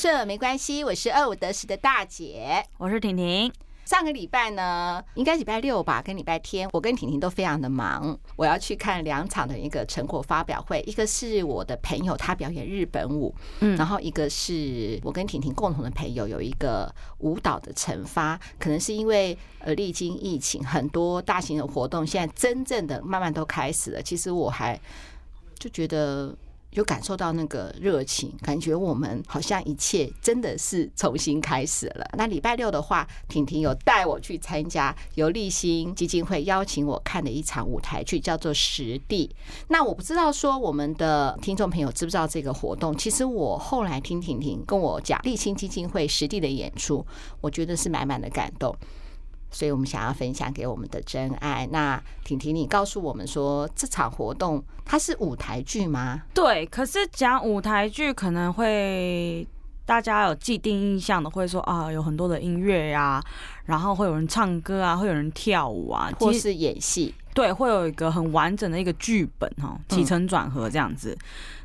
顺没关系，我是二五得十的大姐，我是婷婷。上个礼拜呢，应该礼拜六吧，跟礼拜天，我跟婷婷都非常的忙。我要去看两场的一个成果发表会，一个是我的朋友他表演日本舞，嗯，然后一个是我跟婷婷共同的朋友有一个舞蹈的惩罚，可能是因为呃历经疫情，很多大型的活动现在真正的慢慢都开始了。其实我还就觉得。有感受到那个热情，感觉我们好像一切真的是重新开始了。那礼拜六的话，婷婷有带我去参加由立新基金会邀请我看的一场舞台剧，叫做《实地》。那我不知道说我们的听众朋友知不知道这个活动？其实我后来听婷婷跟我讲立新基金会实地的演出，我觉得是满满的感动。所以我们想要分享给我们的真爱。那婷婷，你告诉我们说，这场活动它是舞台剧吗？对，可是讲舞台剧可能会大家有既定印象的，会说啊，有很多的音乐呀，然后会有人唱歌啊，会有人跳舞啊，或是演戏。对，会有一个很完整的一个剧本哈，起承转合这样子。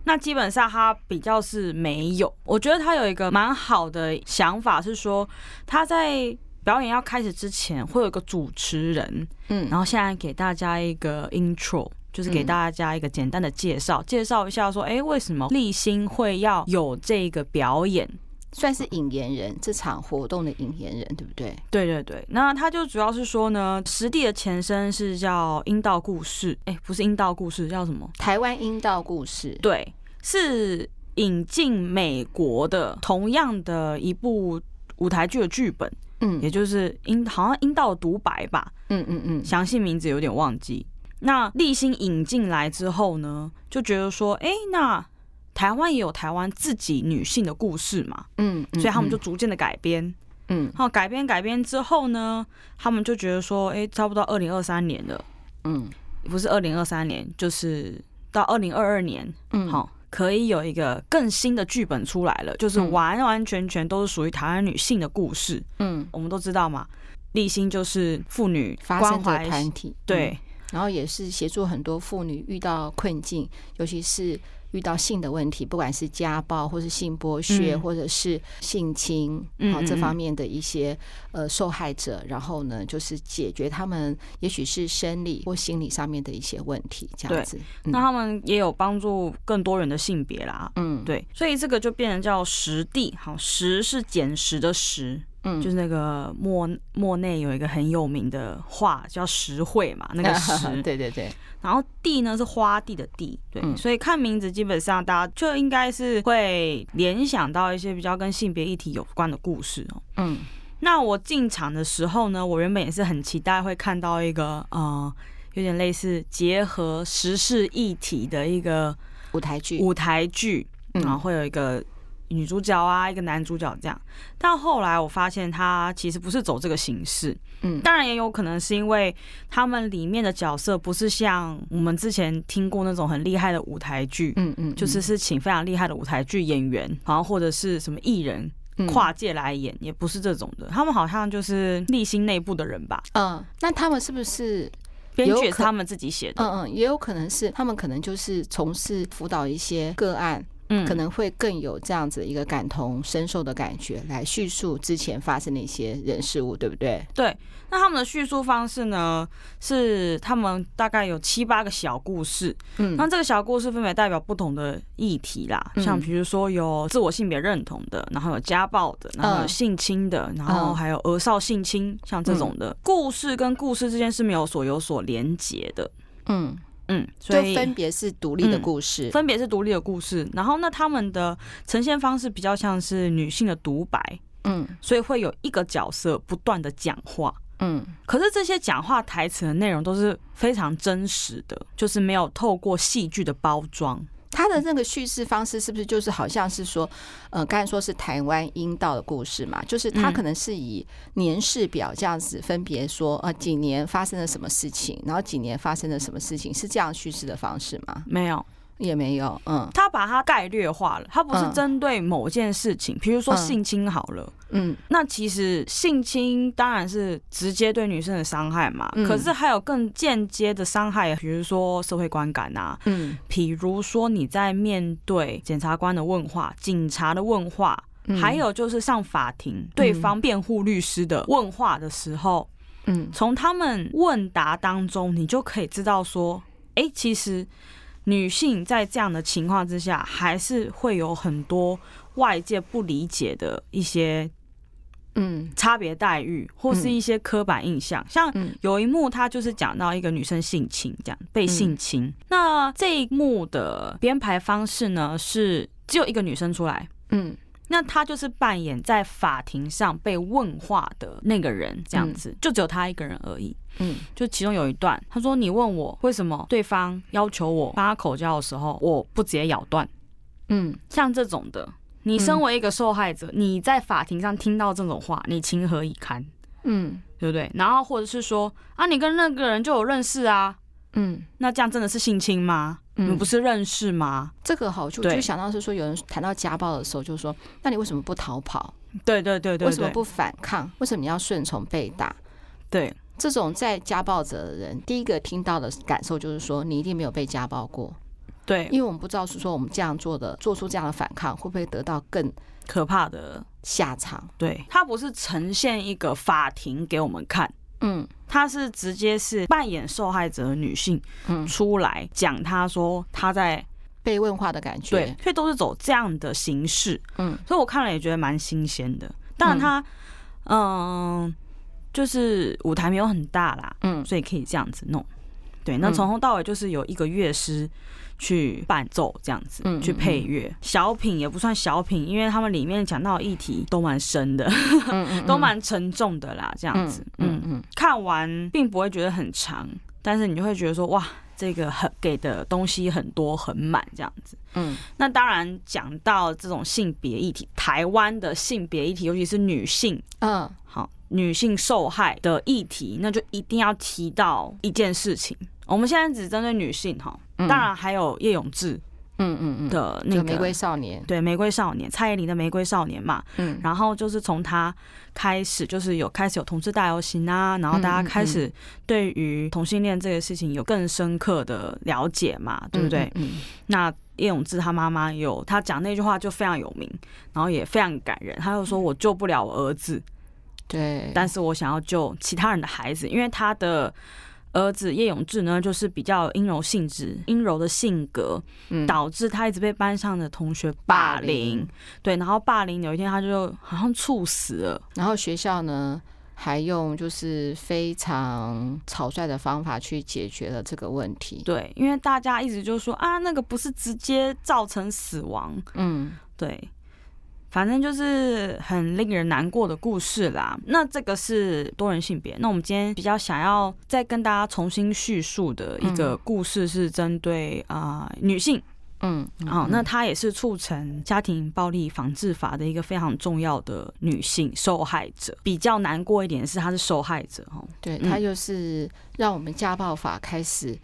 那基本上它比较是没有，我觉得它有一个蛮好的想法是说，他在。表演要开始之前，会有一个主持人，嗯，然后现在给大家一个 intro，就是给大家一个简单的介绍，介绍一下说，哎，为什么立新会要有这个表演，算是引言人，这场活动的引言人，对不对？对对对，那他就主要是说呢，实地的前身是叫阴道故事，哎，不是阴道故事，叫什么？台湾阴道故事，对，是引进美国的同样的一部舞台剧的剧本。嗯，也就是阴好像阴道独白吧，嗯嗯嗯，详细名字有点忘记。那立新引进来之后呢，就觉得说，哎，那台湾也有台湾自己女性的故事嘛，嗯，所以他们就逐渐的改编，嗯，好，改编改编之后呢，他们就觉得说，哎，差不多二零二三年了，嗯，不是二零二三年，就是到二零二二年，嗯，好。可以有一个更新的剧本出来了，就是完完全全都是属于台湾女性的故事。嗯，我们都知道嘛，立新就是妇女关怀团体，对，然后也是协助很多妇女遇到困境，尤其是。遇到性的问题，不管是家暴，或是性剥削，或者是性侵，好、嗯、这方面的一些呃受害者，然后呢，就是解决他们也许是生理或心理上面的一些问题，这样子。嗯、那他们也有帮助更多人的性别啦，嗯，对，所以这个就变成叫实地，好，实是捡拾的拾。嗯，就是那个莫莫内有一个很有名的画叫石绘嘛，那个石，对对对。然后地呢是花地的地，对，所以看名字基本上大家就应该是会联想到一些比较跟性别议题有关的故事哦。嗯，那我进场的时候呢，我原本也是很期待会看到一个呃，有点类似结合时事议题的一个舞台剧，舞台剧，然后会有一个。女主角啊，一个男主角这样，但后来我发现他其实不是走这个形式，嗯，当然也有可能是因为他们里面的角色不是像我们之前听过那种很厉害的舞台剧，嗯嗯，就是是请非常厉害的舞台剧演员，然后或者是什么艺人跨界来演，也不是这种的，他们好像就是立新内部的人吧，嗯，那他们是不是编剧是他们自己写的？嗯嗯，也有可能是他们可能就是从事辅导一些个案。嗯，可能会更有这样子一个感同身受的感觉，来叙述之前发生的一些人事物，对不对？对。那他们的叙述方式呢，是他们大概有七八个小故事。嗯，那这个小故事分别代表不同的议题啦，像比如说有自我性别认同的，然后有家暴的，然后有性侵的，然后还有儿少性侵，像这种的故事跟故事之间是没有所有所连结的。嗯。嗯，所以分别是独立的故事，嗯、分别是独立的故事。然后，那他们的呈现方式比较像是女性的独白，嗯，所以会有一个角色不断的讲话，嗯。可是这些讲话台词的内容都是非常真实的，就是没有透过戏剧的包装。他的那个叙事方式是不是就是好像是说，呃，刚才说是台湾阴道的故事嘛？就是他可能是以年事表这样子分别说，呃，几年发生了什么事情，然后几年发生了什么事情，是这样叙事的方式吗？没有。也没有，嗯，他把它概略化了，他不是针对某件事情，比如说性侵好了，嗯，那其实性侵当然是直接对女生的伤害嘛，可是还有更间接的伤害，比如说社会观感啊，嗯，比如说你在面对检察官的问话、警察的问话，还有就是上法庭，对方辩护律师的问话的时候，嗯，从他们问答当中，你就可以知道说，哎、欸，其实女性在这样的情况之下，还是会有很多外界不理解的一些，嗯，差别待遇或是一些刻板印象。像有一幕，他就是讲到一个女生性侵，这样被性侵。那这一幕的编排方式呢，是只有一个女生出来，嗯。那他就是扮演在法庭上被问话的那个人，这样子，就只有他一个人而已。嗯，就其中有一段，他说：“你问我为什么对方要求我帮他口交的时候，我不直接咬断。”嗯，像这种的，你身为一个受害者，你在法庭上听到这种话，你情何以堪？嗯，对不对？然后或者是说啊，你跟那个人就有认识啊？嗯，那这样真的是性侵吗？你们不是认识吗？嗯、这个好处就想到是说，有人谈到家暴的时候，就说，那你为什么不逃跑？对对对对，为什么不反抗？为什么你要顺从被打？对，这种在家暴者的人，第一个听到的感受就是说，你一定没有被家暴过。对，因为我们不知道是说我们这样做的，做出这样的反抗，会不会得到更可怕的下场？对，他不是呈现一个法庭给我们看。嗯，她是直接是扮演受害者的女性，嗯，出来讲，他说他在被问话的感觉，对，所以都是走这样的形式，嗯，所以我看了也觉得蛮新鲜的。当然，他，嗯，就是舞台没有很大啦，嗯，所以可以这样子弄。对，那从头到尾就是有一个乐师。去伴奏这样子，去配乐，小品也不算小品，因为他们里面讲到的议题都蛮深的，都蛮沉重的啦。这样子，嗯嗯，看完并不会觉得很长，但是你就会觉得说，哇，这个很给的东西很多很满这样子。嗯，那当然讲到这种性别议题，台湾的性别议题，尤其是女性，嗯，好，女性受害的议题，那就一定要提到一件事情。我们现在只针对女性哈，当然还有叶永志，嗯嗯嗯。的那个玫瑰少年，对玫瑰少年，蔡依林的玫瑰少年嘛，嗯，然后就是从他开始，就是有开始有同志大游行啊，然后大家开始对于同性恋这个事情有更深刻的了解嘛，对不对？嗯，那叶永志他妈妈有他讲那句话就非常有名，然后也非常感人，他就说我救不了我儿子，对，但是我想要救其他人的孩子，因为他的。儿子叶永志呢，就是比较阴柔性质、阴柔的性格，导致他一直被班上的同学霸凌。对，然后霸凌有一天他就好像猝死了。然后学校呢，还用就是非常草率的方法去解决了这个问题。对，因为大家一直就说啊，那个不是直接造成死亡。嗯，对。反正就是很令人难过的故事啦。那这个是多元性别。那我们今天比较想要再跟大家重新叙述的一个故事，是针对啊、呃、女性。嗯，好，那她也是促成家庭暴力防治法的一个非常重要的女性受害者。比较难过一点是她是受害者哦。对，她就是让我们家暴法开始，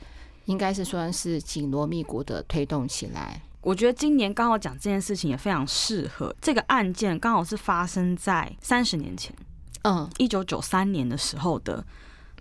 应该是算是紧锣密鼓的推动起来。我觉得今年刚好讲这件事情也非常适合。这个案件刚好是发生在三十年前，嗯，一九九三年的时候的，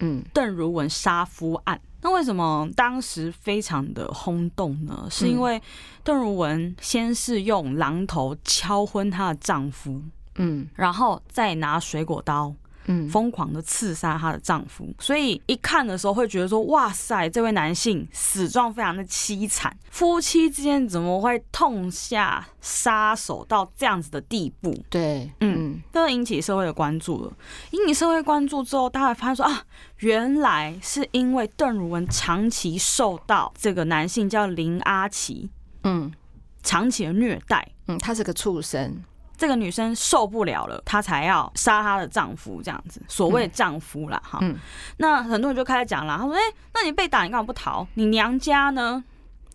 嗯，邓如文杀夫案。那为什么当时非常的轰动呢？是因为邓如文先是用榔头敲昏她的丈夫，嗯，然后再拿水果刀。嗯，疯狂的刺杀她的丈夫，所以一看的时候会觉得说，哇塞，这位男性死状非常的凄惨，夫妻之间怎么会痛下杀手到这样子的地步？对，嗯，都引起社会的关注了。引起社会关注之后，大家发现说啊，原来是因为邓如文长期受到这个男性叫林阿奇，嗯，长期的虐待，嗯，他是个畜生。这个女生受不了了，她才要杀她的丈夫，这样子，所谓丈夫啦，哈、嗯。那很多人就开始讲了，他说：“哎、欸，那你被打，你干嘛不逃？你娘家呢？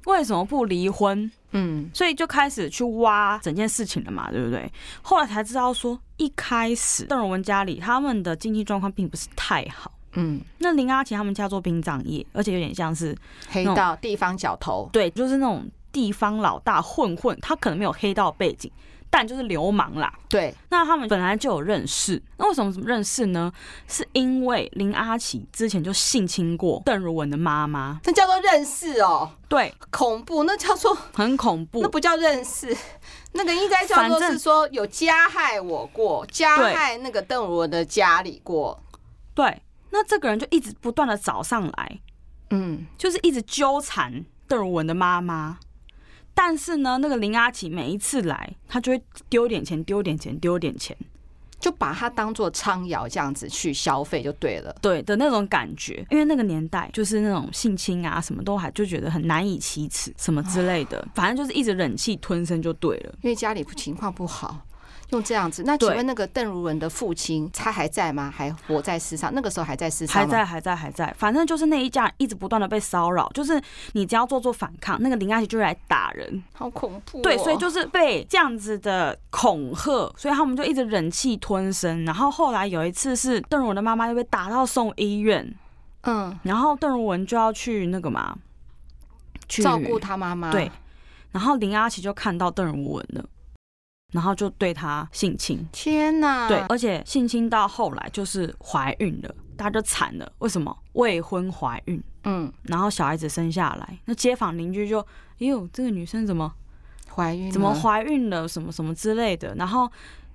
为什么不离婚？”嗯，所以就开始去挖整件事情了嘛，对不对？后来才知道说，一开始邓荣文家里他们的经济状况并不是太好。嗯，那林阿奇他们家做殡葬业，而且有点像是黑道地方角头，对，就是那种地方老大混混，他可能没有黑道背景。但就是流氓啦。对，那他们本来就有认识，那为什么认识呢？是因为林阿琪之前就性侵过邓如文的妈妈，这叫做认识哦。对，恐怖，那叫做很恐怖，那不叫认识，那个应该叫做是说有加害我过，加害那个邓如文的家里过。对，那这个人就一直不断的找上来，嗯，就是一直纠缠邓如文的妈妈。但是呢，那个林阿奇每一次来，他就会丢点钱，丢点钱，丢点钱，就把它当做苍窑这样子去消费就对了，对的那种感觉。因为那个年代就是那种性侵啊，什么都还就觉得很难以启齿，什么之类的，反正就是一直忍气吞声就对了。因为家里情况不好。用这样子，那请问那个邓如文的父亲他还在吗？还活在世上？那个时候还在世上还在，还在，还在。反正就是那一家一直不断的被骚扰，就是你只要做做反抗，那个林阿琪就会来打人，好恐怖哦。对，所以就是被这样子的恐吓，所以他们就一直忍气吞声。然后后来有一次是邓如文的妈妈又被打到送医院，嗯，然后邓如文就要去那个嘛，去照顾他妈妈。对，然后林阿琪就看到邓如文了。然后就对她性侵，天哪！对，而且性侵到后来就是怀孕了，大家就惨了。为什么？未婚怀孕，嗯，然后小孩子生下来，那街坊邻居就，哎呦，这个女生怎么怀孕？怎么怀孕了？什么什么之类的，然后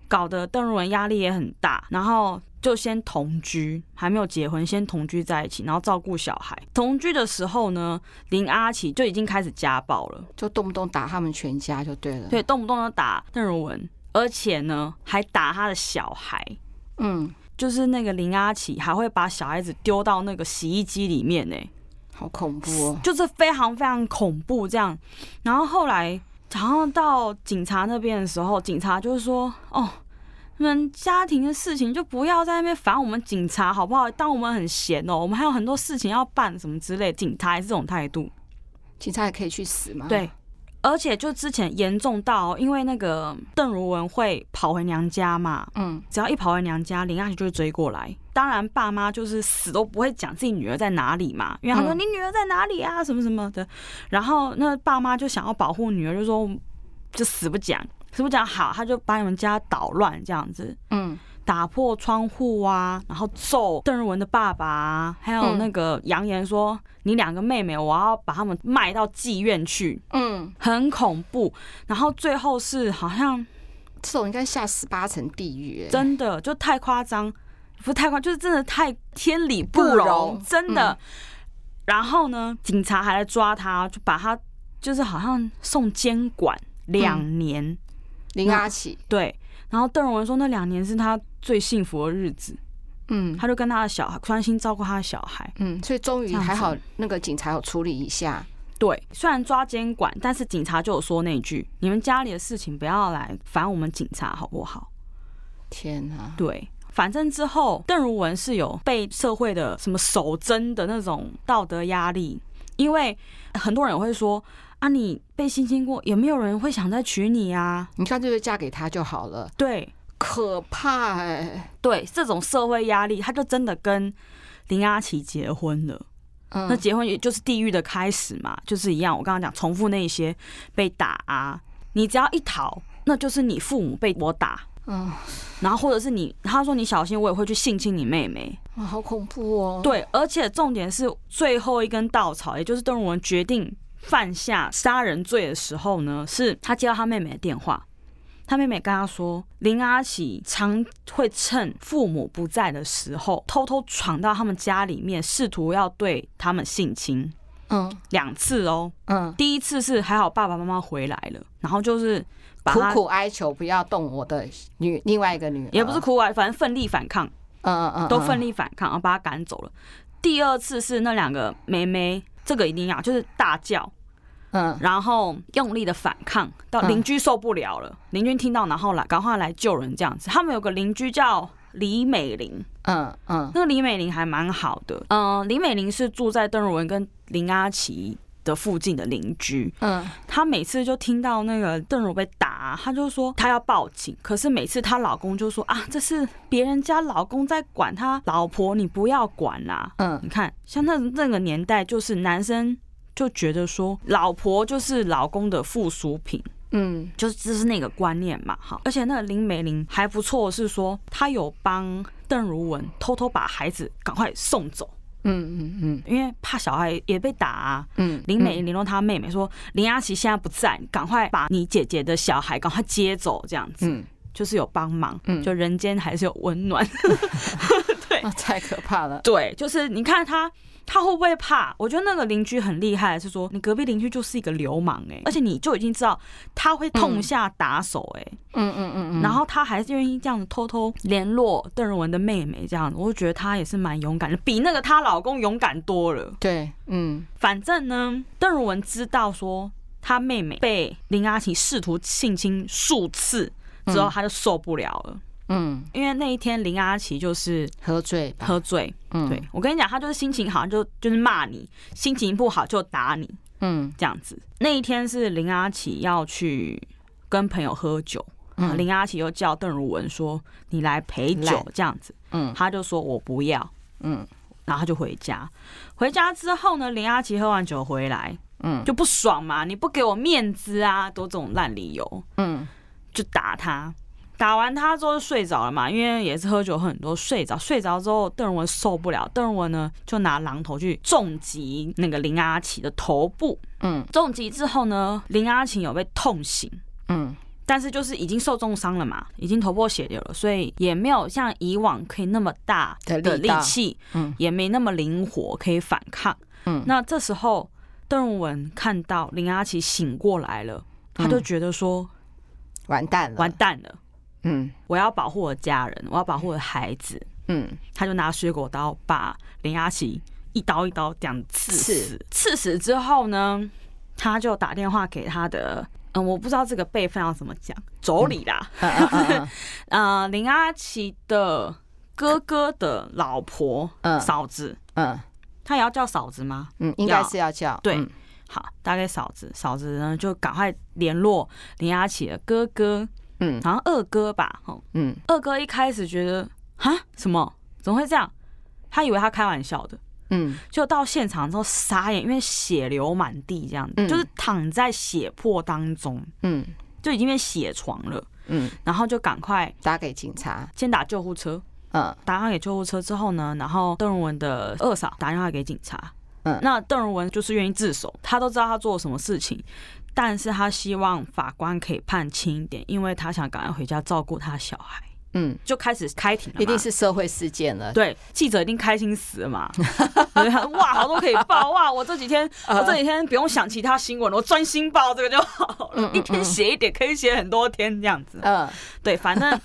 搞得邓如文压力也很大，然后。就先同居，还没有结婚，先同居在一起，然后照顾小孩。同居的时候呢，林阿琪就已经开始家暴了，就动不动打他们全家就对了。对，动不动就打邓如文，而且呢还打他的小孩。嗯，就是那个林阿琪还会把小孩子丢到那个洗衣机里面呢，好恐怖哦，就是非常非常恐怖这样。然后后来，然后到警察那边的时候，警察就是说，哦。你们家庭的事情就不要在那边烦我们警察好不好？当我们很闲哦，我们还有很多事情要办，什么之类。警察也是这种态度，警察也可以去死吗？对，而且就之前严重到，因为那个邓如文会跑回娘家嘛，嗯，只要一跑回娘家，林阿琪就会追过来。当然，爸妈就是死都不会讲自己女儿在哪里嘛，因为他说你女儿在哪里啊，什么什么的。然后那爸妈就想要保护女儿，就说就死不讲。是不是讲好，他就把你们家捣乱这样子，嗯，打破窗户啊，然后揍邓如文的爸爸啊，还有那个扬言说你两个妹妹，我要把他们卖到妓院去，嗯，很恐怖。然后最后是好像这种应该下十八层地狱，真的就太夸张，不是太夸，就是真的太天理不容，真的。然后呢，警察还来抓他，就把他就是好像送监管两年。林阿奇对，然后邓如文说那两年是他最幸福的日子，嗯，他就跟他的小孩专心照顾他的小孩，嗯，所以终于还好，那个警察有处理一下。对，虽然抓监管，但是警察就有说那句：“你们家里的事情不要来烦我们警察，好不好？”天哪！对，反正之后邓如文是有被社会的什么守贞的那种道德压力，因为很多人会说。啊，你被性侵过，有没有人会想再娶你啊？你看，就是嫁给他就好了。对，可怕哎、欸。对，这种社会压力，他就真的跟林阿琪结婚了。嗯，那结婚也就是地狱的开始嘛，就是一样。我刚刚讲重复那些被打啊，你只要一逃，那就是你父母被我打。嗯，然后或者是你，他说你小心，我也会去性侵你妹妹。哇，好恐怖哦。对，而且重点是最后一根稻草，也就是邓如文决定。犯下杀人罪的时候呢，是他接到他妹妹的电话，他妹妹跟他说，林阿喜常会趁父母不在的时候，偷偷闯到他们家里面，试图要对他们性侵。嗯，两次哦。嗯，第一次是还好爸爸妈妈回来了，然后就是苦苦哀求不要动我的女另外一个女儿，也不是苦苦哀，反正奋力反抗。嗯嗯嗯，都奋力反抗，然后把他赶走了。第二次是那两个妹妹。这个一定要就是大叫，嗯，然后用力的反抗，到邻居受不了了，邻居听到，然后来赶快来救人，这样子。他们有个邻居叫李美玲，嗯嗯，那个李美玲还蛮好的，嗯，李美玲是住在邓如文跟林阿琪的附近的邻居，嗯，她每次就听到那个邓如被打，她就说她要报警，可是每次她老公就说啊，这是别人家老公在管她老婆，你不要管啦。嗯，你看像那那个年代，就是男生就觉得说老婆就是老公的附属品，嗯，就是这是那个观念嘛，哈。而且那个林美玲还不错，是说她有帮邓如文偷偷把孩子赶快送走。嗯嗯嗯，因为怕小孩也被打啊。嗯，林美玲联络她妹妹说，林佳琪现在不在，赶快把你姐姐的小孩赶快接走，这样子。嗯，就是有帮忙。嗯，就人间还是有温暖。对，太可怕了。对，就是你看他。他会不会怕？我觉得那个邻居很厉害，是说你隔壁邻居就是一个流氓哎，而且你就已经知道他会痛下打手哎，嗯嗯嗯嗯，然后他还是愿意这样子偷偷联络邓如文的妹妹，这样子，我就觉得他也是蛮勇敢的，比那个她老公勇敢多了。对，嗯，反正呢，邓如文知道说他妹妹被林阿琪试图性侵数次之后，他就受不了了。嗯，因为那一天林阿琪就是喝醉，喝醉。嗯，对，我跟你讲，他就是心情好就就是骂你，心情不好就打你。嗯，这样子。那一天是林阿琪要去跟朋友喝酒，嗯，林阿琪又叫邓如文说：“你来陪酒。”这样子。嗯，他就说我不要。嗯，然后他就回家。回家之后呢，林阿琪喝完酒回来，嗯，就不爽嘛，你不给我面子啊，都这种烂理由。嗯，就打他。打完他之后就睡着了嘛，因为也是喝酒喝很多，睡着。睡着之后，邓如文受不了，邓如文呢就拿榔头去重击那个林阿奇的头部。嗯，重击之后呢，林阿琪有被痛醒。嗯，但是就是已经受重伤了嘛，已经头破血流了，所以也没有像以往可以那么大的力气，嗯，也没那么灵活可以反抗。嗯，那这时候邓如文看到林阿奇醒过来了，他就觉得说，完蛋了，完蛋了。嗯，我要保护我的家人，我要保护我的孩子。嗯，他就拿水果刀把林阿奇一刀一刀这样刺死。刺死之后呢，他就打电话给他的，嗯，我不知道这个辈分要怎么讲，妯娌啦。呃，林阿琪的哥哥的老婆，嗯，嫂子，嗯，他也要叫嫂子吗？嗯，应该是要叫。对，好，大概嫂子，嫂子呢就赶快联络林阿琪的哥哥。嗯，好像二哥吧，嗯，二哥一开始觉得啊，什么？怎么会这样？他以为他开玩笑的，嗯，就到现场之后傻眼，因为血流满地，这样子，嗯，就是躺在血泊当中，嗯，就已经变血床了，嗯，然后就赶快打给警察，先打救护车，嗯，打电话给救护车之后呢，然后邓荣文的二嫂打电话给警察，嗯，那邓荣文就是愿意自首，他都知道他做了什么事情。但是他希望法官可以判轻一点，因为他想赶快回家照顾他小孩。嗯，就开始开庭了，一定是社会事件了。对，记者一定开心死了嘛！哇，好多可以报哇！我这几天，我这几天不用想其他新闻了，我专心报这个就好了。一天写一点，可以写很多天这样子。嗯，对，反正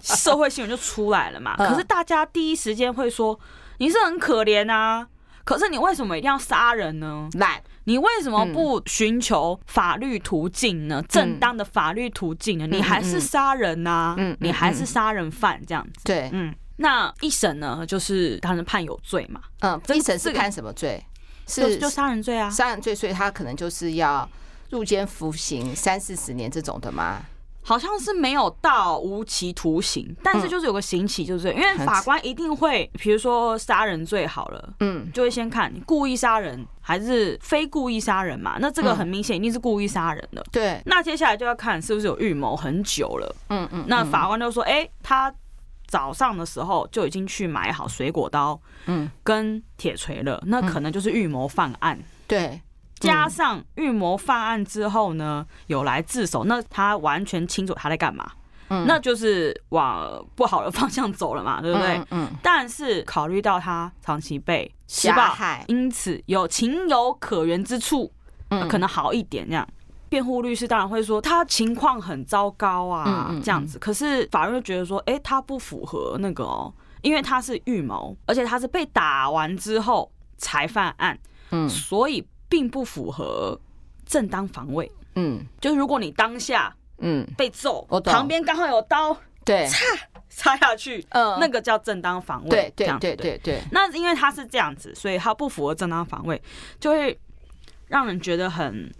社会新闻就出来了嘛。可是大家第一时间会说你是很可怜啊，可是你为什么一定要杀人呢？来。你为什么不寻求法律途径呢？正当的法律途径呢？你还是杀人呐？你还是杀人犯这样子？对，嗯。那一审呢，就是当然判有罪嘛。嗯，一审是判什么罪？是就杀人罪啊。杀人罪，所以他可能就是要入监服刑三四十年这种的吗？好像是没有到无期徒刑，但是就是有个刑期，就是因为法官一定会，比如说杀人罪好了，嗯，就会先看你故意杀人还是非故意杀人嘛。那这个很明显一定是故意杀人的，对。那接下来就要看是不是有预谋很久了，嗯嗯。那法官就说，哎，他早上的时候就已经去买好水果刀，嗯，跟铁锤了，那可能就是预谋犯案，对。加上预谋犯案之后呢，有来自首，那他完全清楚他在干嘛，嗯，那就是往不好的方向走了嘛，对不对？嗯。但是考虑到他长期被施暴害，因此有情有可原之处，嗯，可能好一点这样。辩护律师当然会说他情况很糟糕啊，这样子。可是法院就觉得说，哎，他不符合那个哦，因为他是预谋，而且他是被打完之后才犯案，嗯，所以。并不符合正当防卫。嗯，就是如果你当下嗯被揍，旁边刚好有刀，对，插插下去，嗯，那个叫正当防卫。对对对对对。那因为他是这样子，所以他不符合正当防卫，就会让人觉得很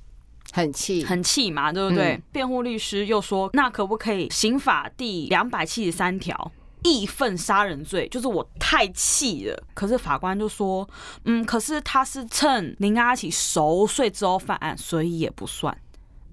很气，很气嘛，对不对？辩护律师又说，那可不可以刑法第两百七十三条？义愤杀人罪，就是我太气了。可是法官就说，嗯，可是他是趁林阿奇熟睡之后犯案，所以也不算。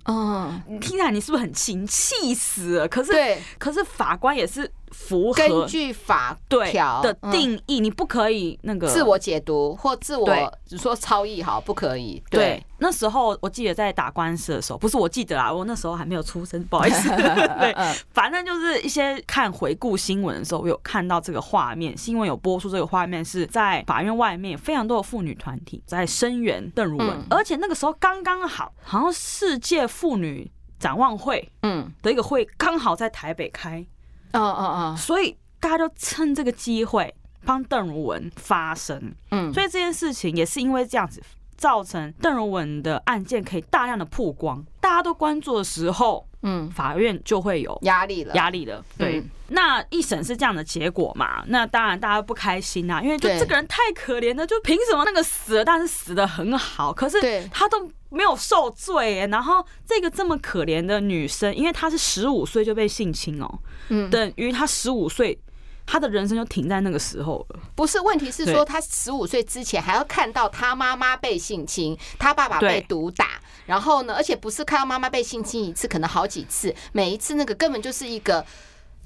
嗯，听起来你是不是很气？你气死了。可是，可是法官也是。符合根据法条的定义，你不可以那个自我解读或自我只说超译，好，不可以。对，那时候我记得在打官司的时候，不是我记得啊，我那时候还没有出生，不好意思。对，反正就是一些看回顾新闻的时候，我有看到这个画面，新闻有播出这个画面，是在法院外面，非常多的妇女团体在声援邓如文，而且那个时候刚刚好，好像世界妇女展望会，嗯，的一个会刚好在台北开。嗯嗯嗯，所以大家就趁这个机会帮邓如文发声，嗯，所以这件事情也是因为这样子，造成邓荣文的案件可以大量的曝光，大家都关注的时候，嗯，法院就会有压力了，压力了，对。那一审是这样的结果嘛？那当然大家不开心啊，因为就这个人太可怜了，就凭什么那个死了，但是死的很好，可是他都没有受罪欸。然后这个这么可怜的女生，因为她是十五岁就被性侵哦，嗯，等于她十五岁。他的人生就停在那个时候了。不是，问题是说他十五岁之前还要看到他妈妈被性侵，他爸爸被毒打，然后呢，而且不是看到妈妈被性侵一次，可能好几次，每一次那个根本就是一个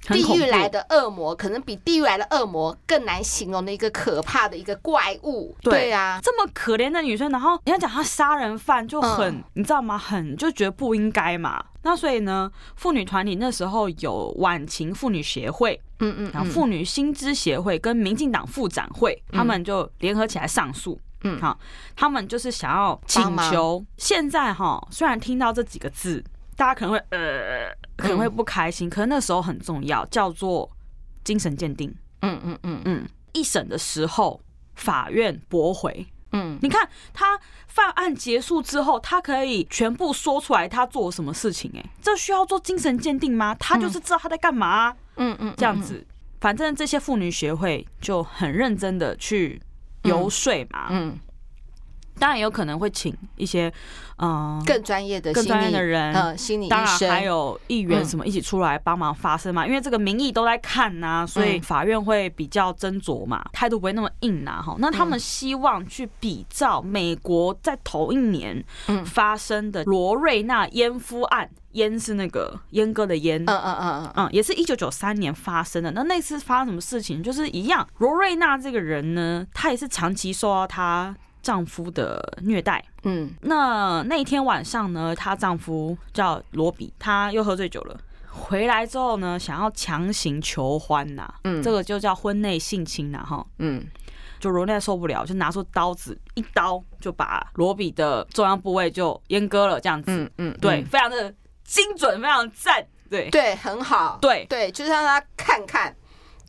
地狱来的恶魔，可能比地狱来的恶魔更难形容的一个可怕的一个怪物。对啊，这么可怜的女生，然后你要讲她杀人犯就很，你知道吗？很就觉得不应该嘛。那所以呢，妇女团体那时候有晚晴妇女协会。嗯嗯，然后妇女新知协会跟民进党妇展会，他们就联合起来上诉。嗯，好，他们就是想要请求。现在哈，虽然听到这几个字，大家可能会呃，可能会不开心，可是那时候很重要，叫做精神鉴定。嗯嗯嗯嗯，一审的时候，法院驳回。嗯，你看他犯案结束之后，他可以全部说出来他做了什么事情，哎，这需要做精神鉴定吗？他就是知道他在干嘛。嗯嗯，这样子，反正这些妇女协会就很认真的去游说嘛。嗯。当然也有可能会请一些，嗯，更专业的、更专业的人，嗯，心理医生，当然还有议员什么一起出来帮忙发声嘛。因为这个民意都在看呐，所以法院会比较斟酌嘛，态度不会那么硬呐。哈，那他们希望去比照美国在头一年发生的罗瑞娜阉夫案，阉是那个阉割的阉，嗯嗯嗯嗯，也是一九九三年发生的。那那次发生什么事情？就是一样，罗瑞娜这个人呢，他也是长期受到她。丈夫的虐待，嗯，那那一天晚上呢，她丈夫叫罗比，他又喝醉酒了，回来之后呢，想要强行求欢呐，嗯，这个就叫婚内性侵呐，哈，嗯，就罗奈受不了，就拿出刀子，一刀就把罗比的重要部位就阉割了，这样子，嗯嗯，对，非常的精准，非常赞，对。对，很好，对。对，就是让他看看，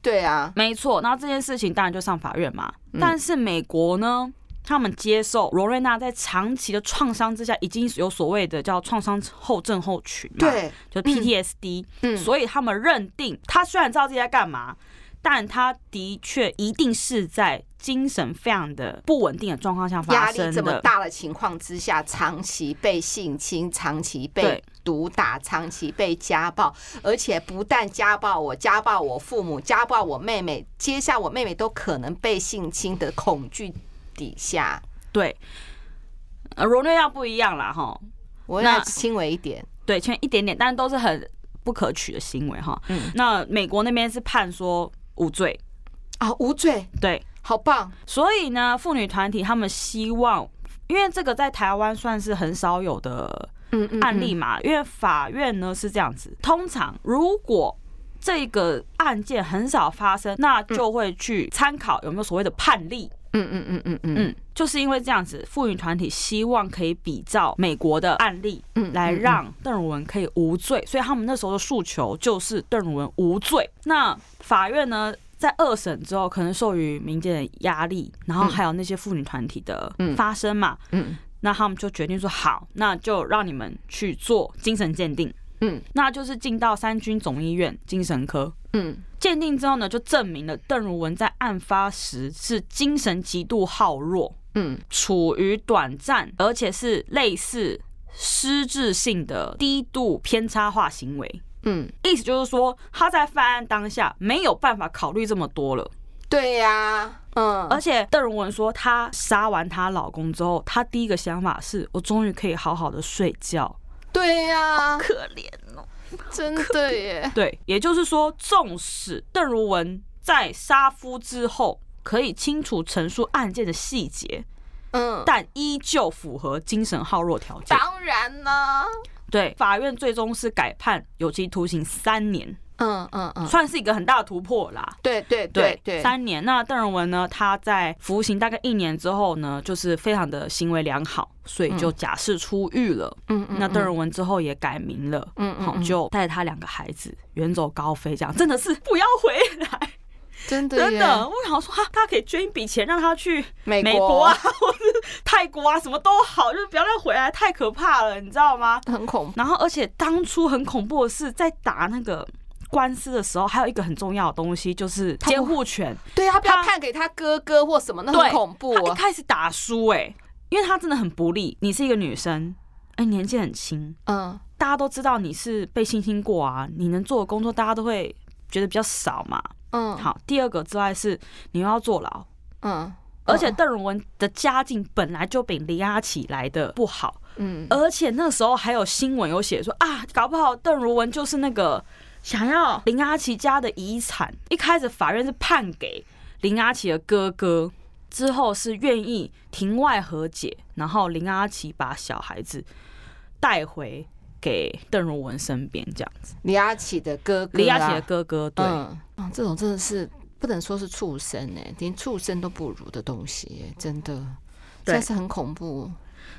对啊，没错，然后这件事情当然就上法院嘛，但是美国呢？他们接受罗瑞娜在长期的创伤之下，已经有所谓的叫创伤后症候群嘛，对，就 PTSD。嗯，所以他们认定他虽然知道自己在干嘛，但他的确一定是在精神非常的不稳定的状况下发生的。压力这么大的情况之下，长期被性侵，长期被毒打，长期被家暴，而且不但家暴我，家暴我父母，家暴我妹妹，接下我妹妹都可能被性侵的恐惧。底下。对，呃，罗瑞娜不一样啦哈，我要轻微一点，对，轻微一点点，但是都是很不可取的行为哈。嗯，那美国那边是判说无罪。啊，无罪，对，好棒。所以呢，妇女团体他们希望，因为这个在台湾算是很少有的案例嘛，因为法院呢是这样子，通常如果这个案件很少发生，那就会去参考有没有所谓的判例。嗯嗯嗯嗯嗯。嗯，就是因为这样子，妇女团体希望可以比照美国的案例，嗯来让邓汝文可以无罪，所以他们那时候的诉求就是邓汝文无罪。那法院呢，在二审之后，可能受于民间的压力，然后还有那些妇女团体的发声嘛，嗯，那他们就决定说好，那就让你们去做精神鉴定，嗯，那就是进到三军总医院精神科。嗯，鉴定之后呢，就证明了邓如文在案发时是精神极度耗弱，嗯，处于短暂而且是类似失智性的低度偏差化行为，嗯，意思就是说他在犯案当下没有办法考虑这么多了。对呀，嗯，而且邓如文说，她杀完她老公之后，她第一个想法是我终于可以好好的睡觉。对呀，可怜哦，真的耶。对，也就是说，纵使邓如文在杀夫之后可以清楚陈述案件的细节，嗯，但依旧符合精神耗弱条件。当然呢，对，法院最终是改判有期徒刑三年。嗯嗯嗯，算是一个很大的突破啦。对对对对，三年。那邓仁文呢？他在服刑大概一年之后呢，就是非常的行为良好，所以就假释出狱了。嗯嗯。那邓仁文之后也改名了。嗯嗯。好，就带着他两个孩子远走高飞，这样真的是不要回来。真的真的，我想说，他他可以捐一笔钱让他去美国啊，或是泰国啊，什么都好，就是不要再回来，太可怕了，你知道吗？很恐怖。然后，而且当初很恐怖的是，在打那个。官司的时候，还有一个很重要的东西，就是监护权。对啊，他不要判给他哥哥或什么，那很恐怖。他一开始打输，哎，因为他真的很不利。你是一个女生，哎，年纪很轻，嗯，大家都知道你是被性侵过啊，你能做的工作，大家都会觉得比较少嘛。嗯，好。第二个之外是你又要坐牢，嗯，而且邓如文的家境本来就比李阿起来的不好，嗯，而且那时候还有新闻有写说啊，搞不好邓如文就是那个。想要林阿奇家的遗产，一开始法院是判给林阿奇的哥哥，之后是愿意庭外和解，然后林阿奇把小孩子带回给邓如文身边，这样子。林阿奇的哥哥，林阿奇的哥哥，对，嗯，这种真的是不能说是畜生哎，连畜生都不如的东西，真的，真是很恐怖。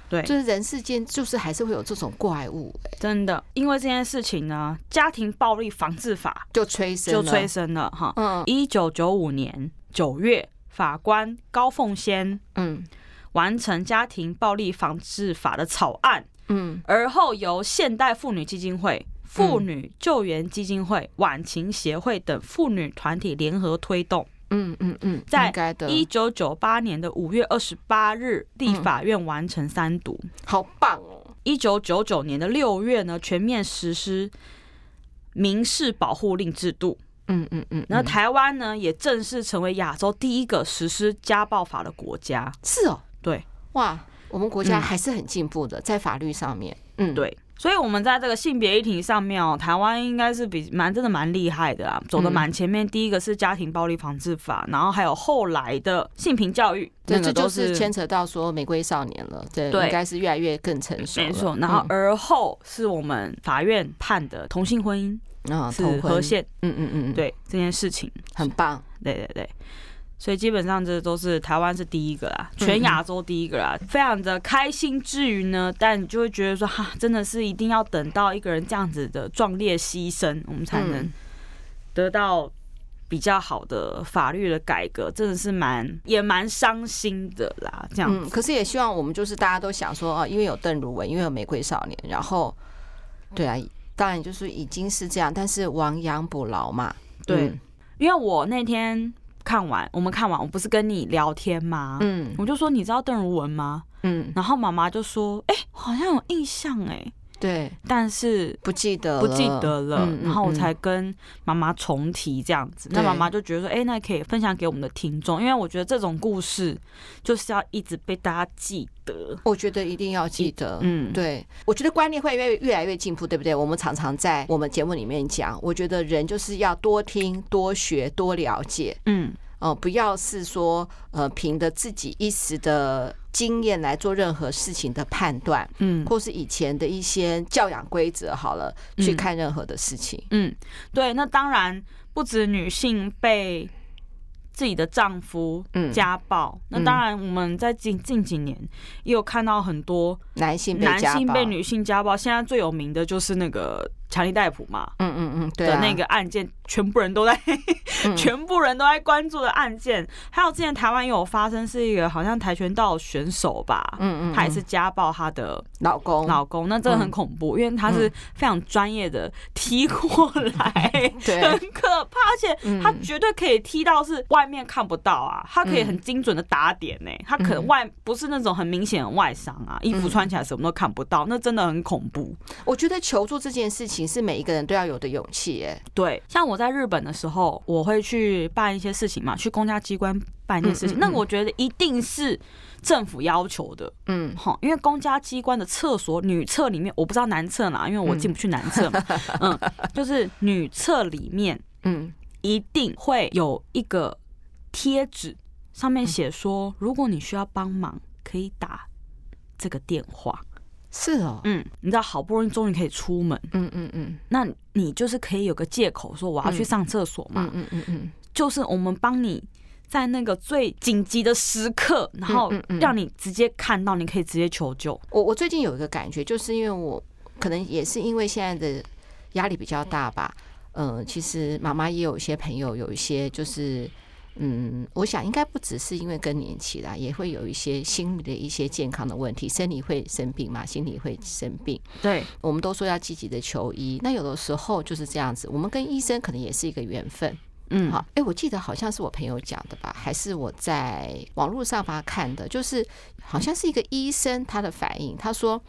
对，就是人世间就是还是会有这种怪物，欸，真的。因为这件事情呢，家庭暴力防治法就催生，就催生了哈。嗯，一九九五年九月，法官高凤仙嗯完成家庭暴力防治法的草案，嗯，而后由现代妇女基金会、妇女救援基金会、晚晴协会等妇女团体联合推动。嗯嗯嗯，在一九九八年的五月二十八日，立法院完成三读，好棒哦！一九九九年的六月呢，全面实施民事保护令制度。嗯嗯嗯，那台湾呢，也正式成为亚洲第一个实施家暴法的国家。是哦，对，哇，我们国家还是很进步的，在法律上面。嗯，对。所以，我们在这个性别议题上面哦，台湾应该是比蛮真的蛮厉害的啊，走的蛮前面。第一个是家庭暴力防治法，然后还有后来的性平教育，那这就是牵扯到说玫瑰少年了，对，应该是越来越更成熟。没错，然后而后是我们法院判的同性婚姻啊，是和宪，嗯嗯嗯，对这件事情很棒，对对对。所以基本上这都是台湾是第一个啦，全亚洲第一个啦，非常的开心之余呢，但你就会觉得说哈，真的是一定要等到一个人这样子的壮烈牺牲，我们才能得到比较好的法律的改革，真的是蛮也蛮伤心的啦。这样，嗯，可是也希望我们就是大家都想说啊，因为有邓如文，因为有玫瑰少年，然后对啊，当然就是已经是这样，但是亡羊补牢嘛，对，因为我那天。看完，我们看完，我不是跟你聊天吗？嗯，我就说，你知道邓如文吗？嗯，然后妈妈就说，哎、欸，好像有印象哎、欸。对，但是不记得不记得了，然后我才跟妈妈重提这样子。那妈妈就觉得说，哎，那可以分享给我们的听众，因为我觉得这种故事就是要一直被大家记得。我觉得一定要记得，嗯，对，我觉得观念会越越来越进步，对不对？我们常常在我们节目里面讲，我觉得人就是要多听、多学、多了解，嗯。哦，不要是说，呃，凭着自己一时的经验来做任何事情的判断，嗯，或是以前的一些教养规则，好了，去看任何的事情，嗯，对，那当然不止女性被自己的丈夫家暴，那当然我们在近近几年也有看到很多男性男性被女性家暴，现在最有名的就是那个。强尼戴普嘛，嗯嗯嗯，对的那个案件，全部人都在，全部人都在关注的案件。还有之前台湾也有发生，是一个好像跆拳道选手吧，嗯嗯，他也是家暴他的老公，老公，那真的很恐怖，因为他是非常专业的踢过来，对，很可怕，而且他绝对可以踢到是外面看不到啊，他可以很精准的打点呢，他可能外不是那种很明显的外伤啊，衣服穿起来什么都看不到，那真的很恐怖。我觉得求助这件事情。是每一个人都要有的勇气，哎，对，像我在在日本的时候，我会去办一些事情嘛，去公家机关办一些事情。那我觉得一定是政府要求的，嗯，好，因为公家机关的厕所女厕里面，我不知道男厕哪，因为我进不去男厕嘛，嗯，就是女厕里面，嗯，一定会有一个贴纸，上面写说，如果你需要帮忙，可以打这个电话。是哦，嗯，你知道好不容易终于可以出门，嗯嗯嗯，那你就是可以有个借口说我要去上厕所嘛，嗯嗯嗯，就是我们帮你在那个最紧急的时刻，然后让你直接看到，你可以直接求救。我我最近有一个感觉，就是因为我可能也是因为现在的压力比较大吧，嗯，其实妈妈也有一些朋友，有一些就是。嗯，我想应该不只是因为更年期啦，也会有一些心理的一些健康的问题。生理会生病嘛，心理会生病。对，我们都说要积极的求医。那有的时候就是这样子，我们跟医生可能也是一个缘分。嗯，好，哎，我记得好像是我朋友讲的吧，还是我在网络上把它看的，就是好像是一个医生他的反应，他说，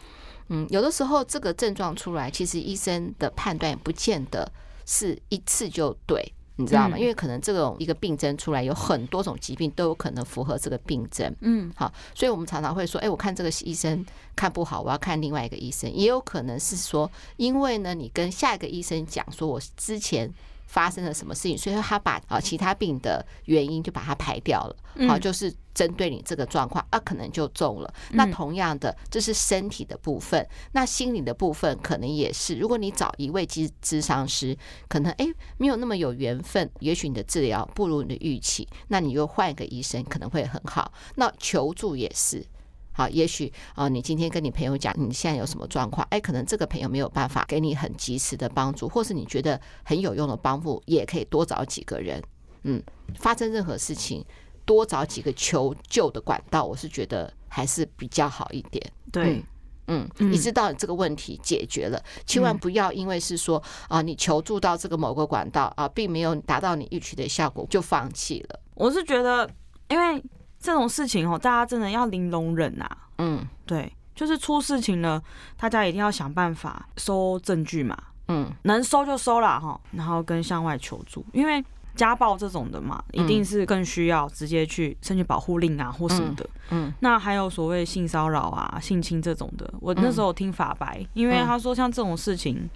嗯，有的时候这个症状出来，其实医生的判断也不见得是一次就对。你知道吗？因为可能这种一个病症出来，有很多种疾病都有可能符合这个病症。嗯，好，所以我们常常会说，哎，我看这个医生看不好，我要看另外一个医生。也有可能是说，因为呢，你跟下一个医生讲说，我之前。发生了什么事情？所以说他把啊其他病的原因就把它排掉了，好，就是针对你这个状况啊，可能就中了。那同样的，这是身体的部分，那心理的部分可能也是。如果你找一位咨咨商师，可能诶没有那么有缘分，也许你的治疗不如你的预期，那你又换一个医生可能会很好。那求助也是。好，也许啊，你今天跟你朋友讲你现在有什么状况，哎，可能这个朋友没有办法给你很及时的帮助，或是你觉得很有用的帮助，也可以多找几个人。嗯，发生任何事情，多找几个求救的管道，我是觉得还是比较好一点。对，嗯，你知道这个问题解决了，千万不要因为是说啊，你求助到这个某个管道啊，并没有达到你预期的效果，就放弃了。我是觉得，因为。这种事情哦，大家真的要零容忍啊。嗯，对，就是出事情了，大家一定要想办法收证据嘛。嗯，能收就收啦哈，然后跟向外求助，因为家暴这种的嘛，一定是更需要直接去申请保护令啊或什么的。嗯，那还有所谓性骚扰啊、性侵这种的，我那时候听法白，因为他说像这种事情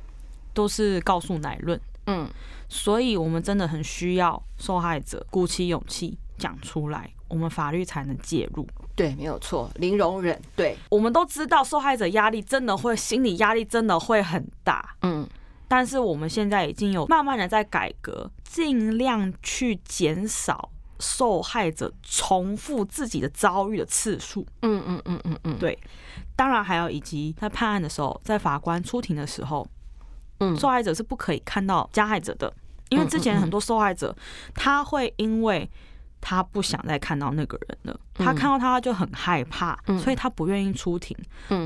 都是告诉乃论。嗯，所以我们真的很需要受害者鼓起勇气讲出来。我们法律才能介入，对，没有错，零容忍。对，我们都知道受害者压力真的会，心理压力真的会很大。嗯，但是我们现在已经有慢慢的在改革，尽量去减少受害者重复自己的遭遇的次数。嗯嗯嗯嗯嗯，对。当然还有以及在判案的时候，在法官出庭的时候，嗯，受害者是不可以看到加害者的，因为之前很多受害者他会因为。他不想再看到那个人了，他看到他就很害怕，所以他不愿意出庭，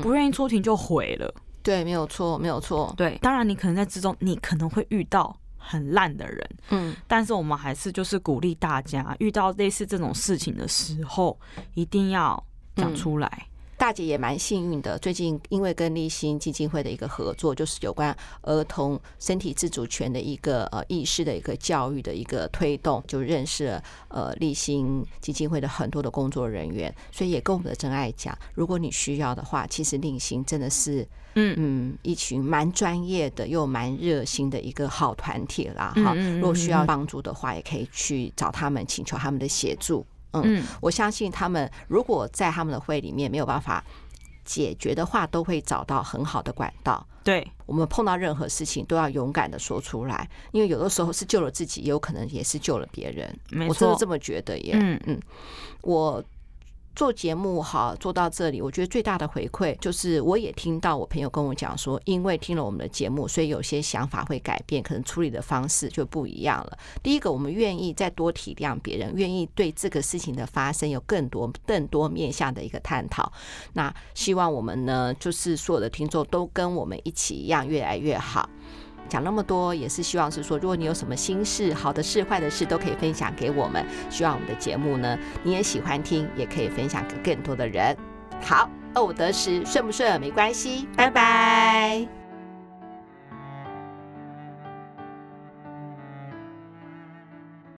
不愿意出庭就毁了。对，没有错，没有错。对，当然你可能在之中，你可能会遇到很烂的人，嗯，但是我们还是就是鼓励大家，遇到类似这种事情的时候，一定要讲出来。大姐也蛮幸运的，最近因为跟立新基金会的一个合作，就是有关儿童身体自主权的一个呃意识的一个教育的一个推动，就认识了呃立新基金会的很多的工作人员，所以也跟我们的真爱讲，如果你需要的话，其实立新真的是嗯嗯一群蛮专业的又蛮热心的一个好团体啦哈，如果需要帮助的话，也可以去找他们，请求他们的协助。嗯，我相信他们如果在他们的会里面没有办法解决的话，都会找到很好的管道。对，我们碰到任何事情都要勇敢的说出来，因为有的时候是救了自己，也有可能也是救了别人。我真的这么觉得耶。嗯嗯，我。做节目好，做到这里，我觉得最大的回馈就是，我也听到我朋友跟我讲说，因为听了我们的节目，所以有些想法会改变，可能处理的方式就不一样了。第一个，我们愿意再多体谅别人，愿意对这个事情的发生有更多、更多面向的一个探讨。那希望我们呢，就是所有的听众都跟我们一起一样，越来越好。讲那么多，也是希望是说，如果你有什么心事、好的事、坏的事，都可以分享给我们。希望我们的节目呢，你也喜欢听，也可以分享给更多的人。好，二五得十，顺不顺没关系，拜拜。